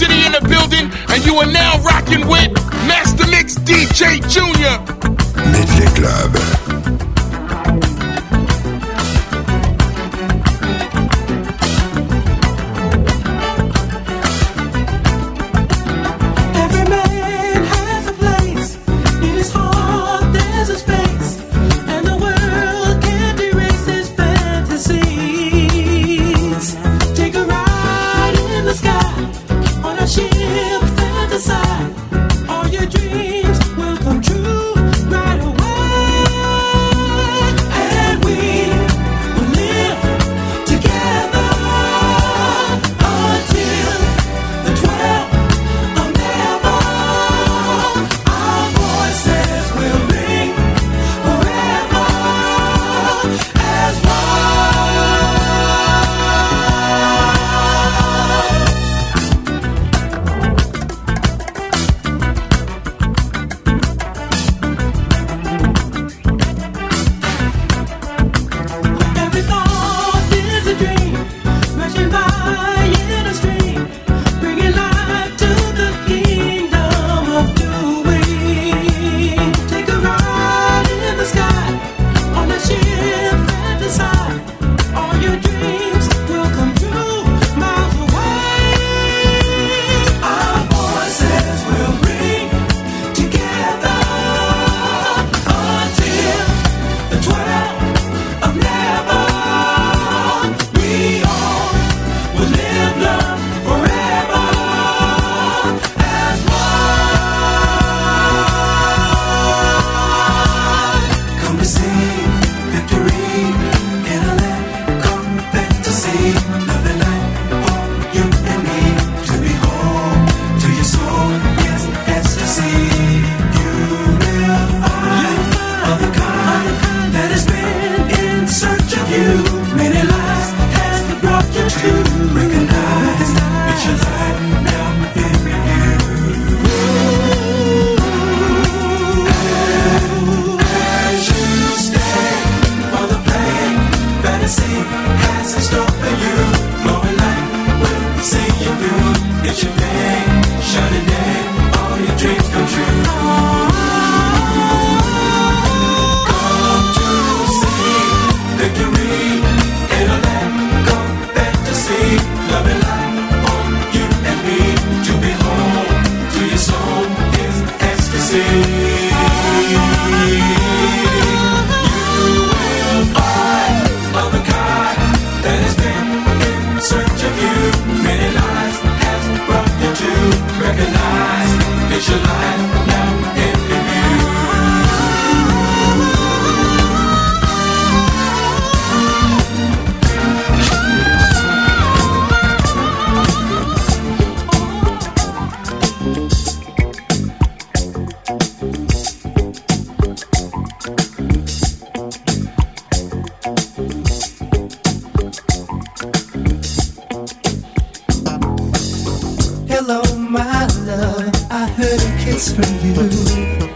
City in the building, and you are now rocking with Master Mix DJ Junior. Medley Club. So happy.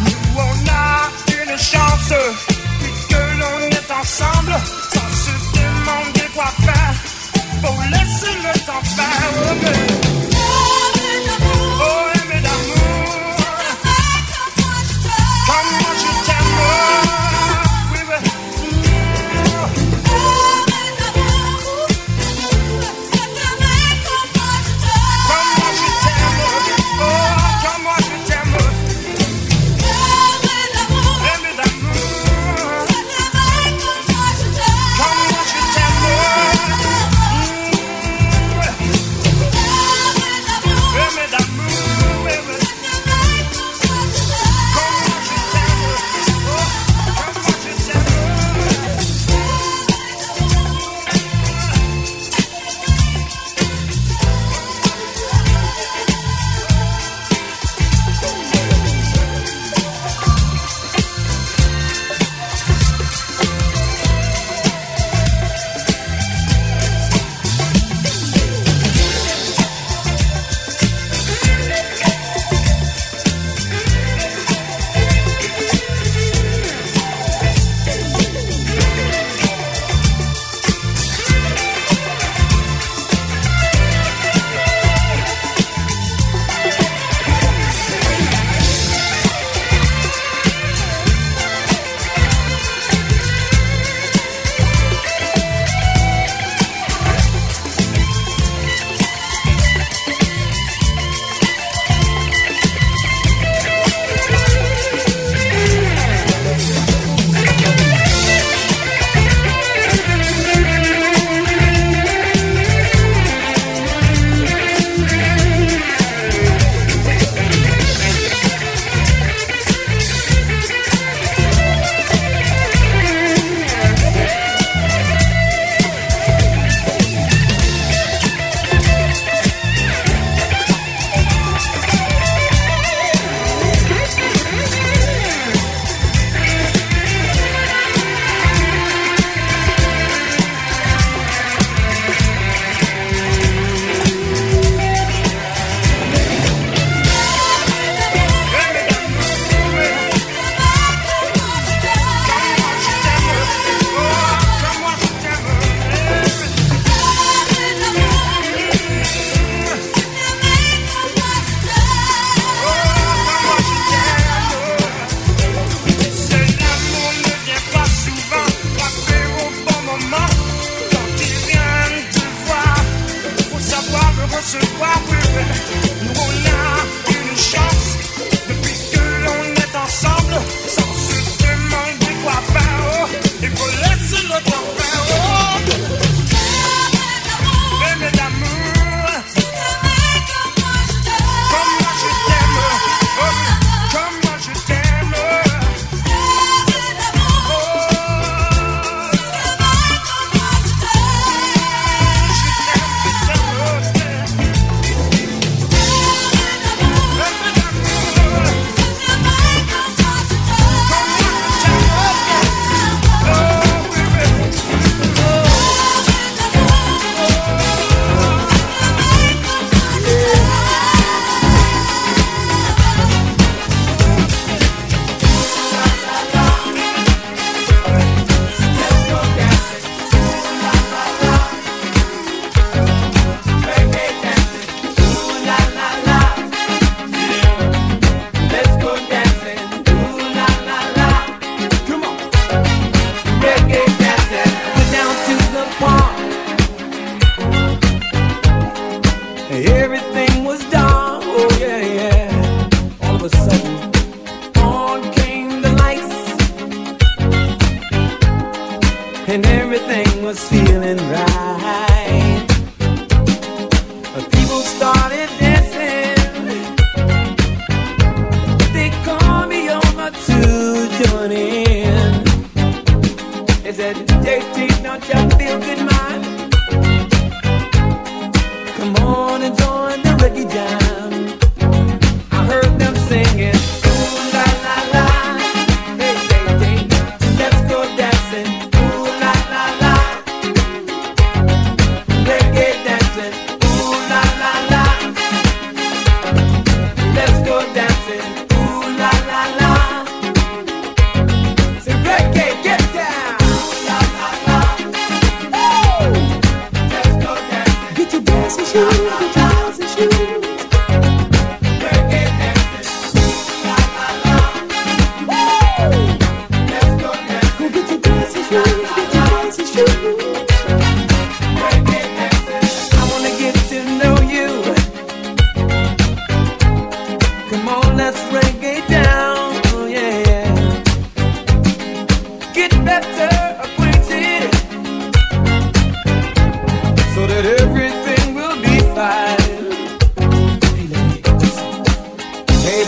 nous on a une chance, puisque l'on est ensemble, sans se demander quoi faire, pour laisser le temps faire.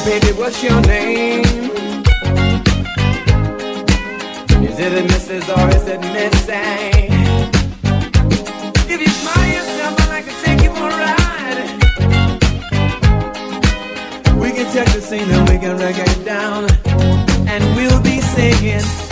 Baby, what's your name? Is it a Mrs. or is it Missing? If you smile yourself, I'd like to take you for a ride. We can check the scene and we can break it down. And we'll be singing.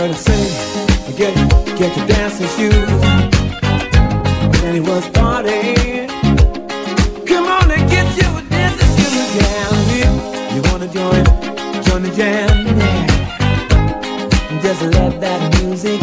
her to sing. I get, get your dancing shoes. And he was partying. Come on and get you a dancing shoes. Yeah, if you wanna join, join the jam. Yeah. Just let that music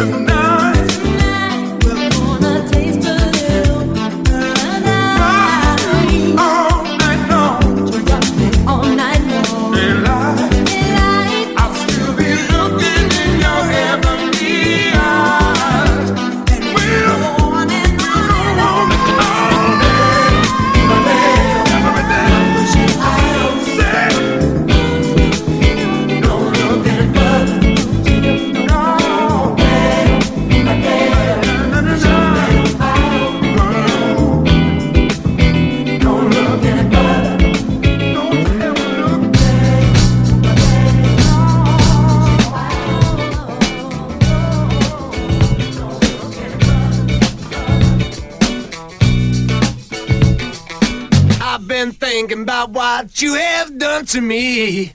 what you have done to me.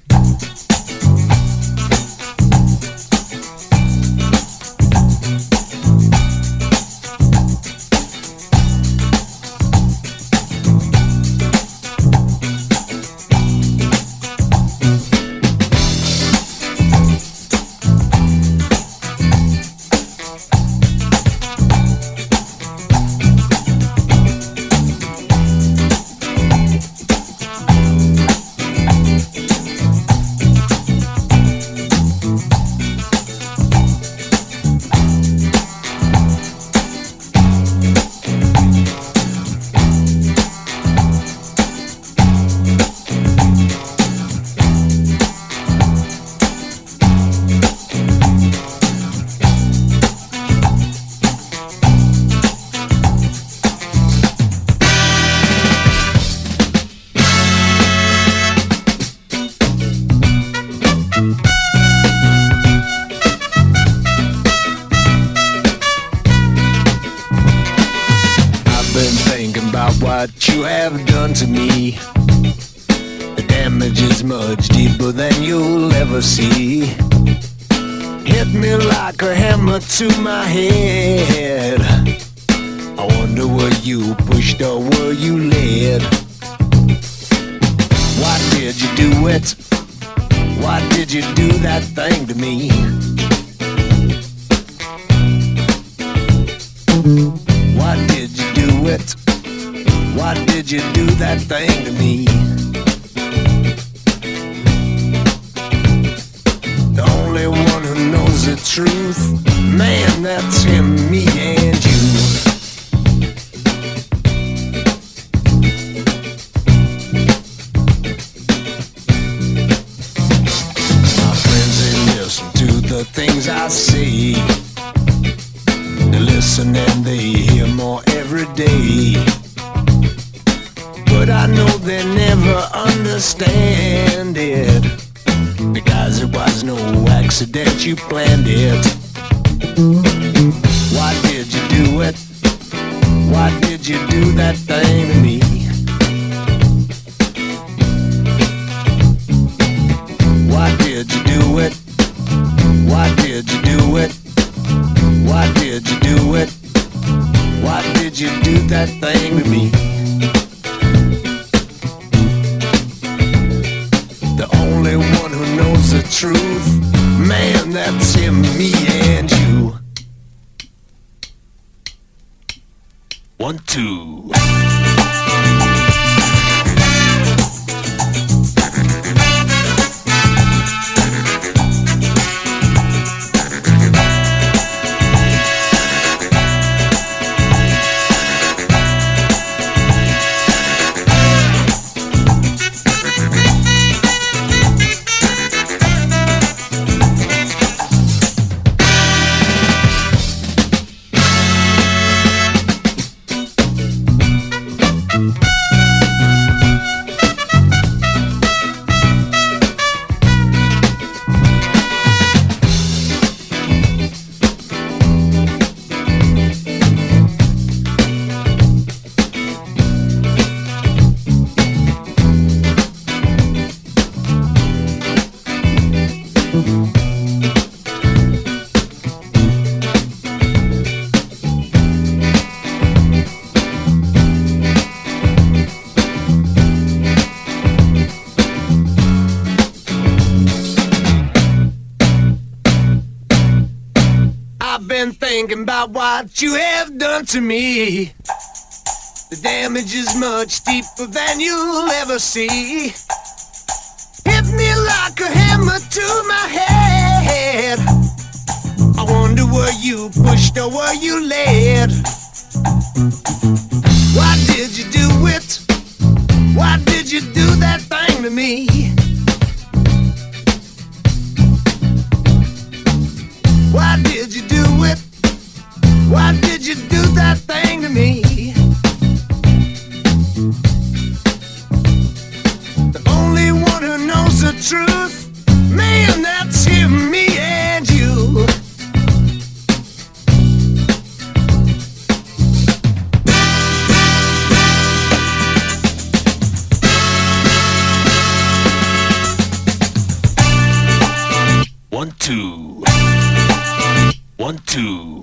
To my head. I wonder were you pushed or were you led? Why did you do it? Why did you do that thing to me? Why did you do it? Why did you do that thing to me? Only one who knows the truth Man, that's him, me and you. My friends, they listen to the things I say. They listen and they hear more every day. But I know they never understand it. Because it was no accident, you planned it. Why did you do it? Why did you do that thing to me? Why did you do it? Why did you do it? Why did you do it? Why did you do that thing to me? Truth, man, that's him, me and you. One, two. what you have done to me. The damage is much deeper than you'll ever see. Hit me like a hammer to my head. I wonder where you pushed or where you led? two.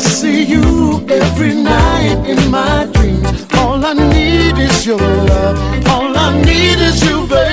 I see you every night in my dreams. All I need is your love. All I need is you, baby.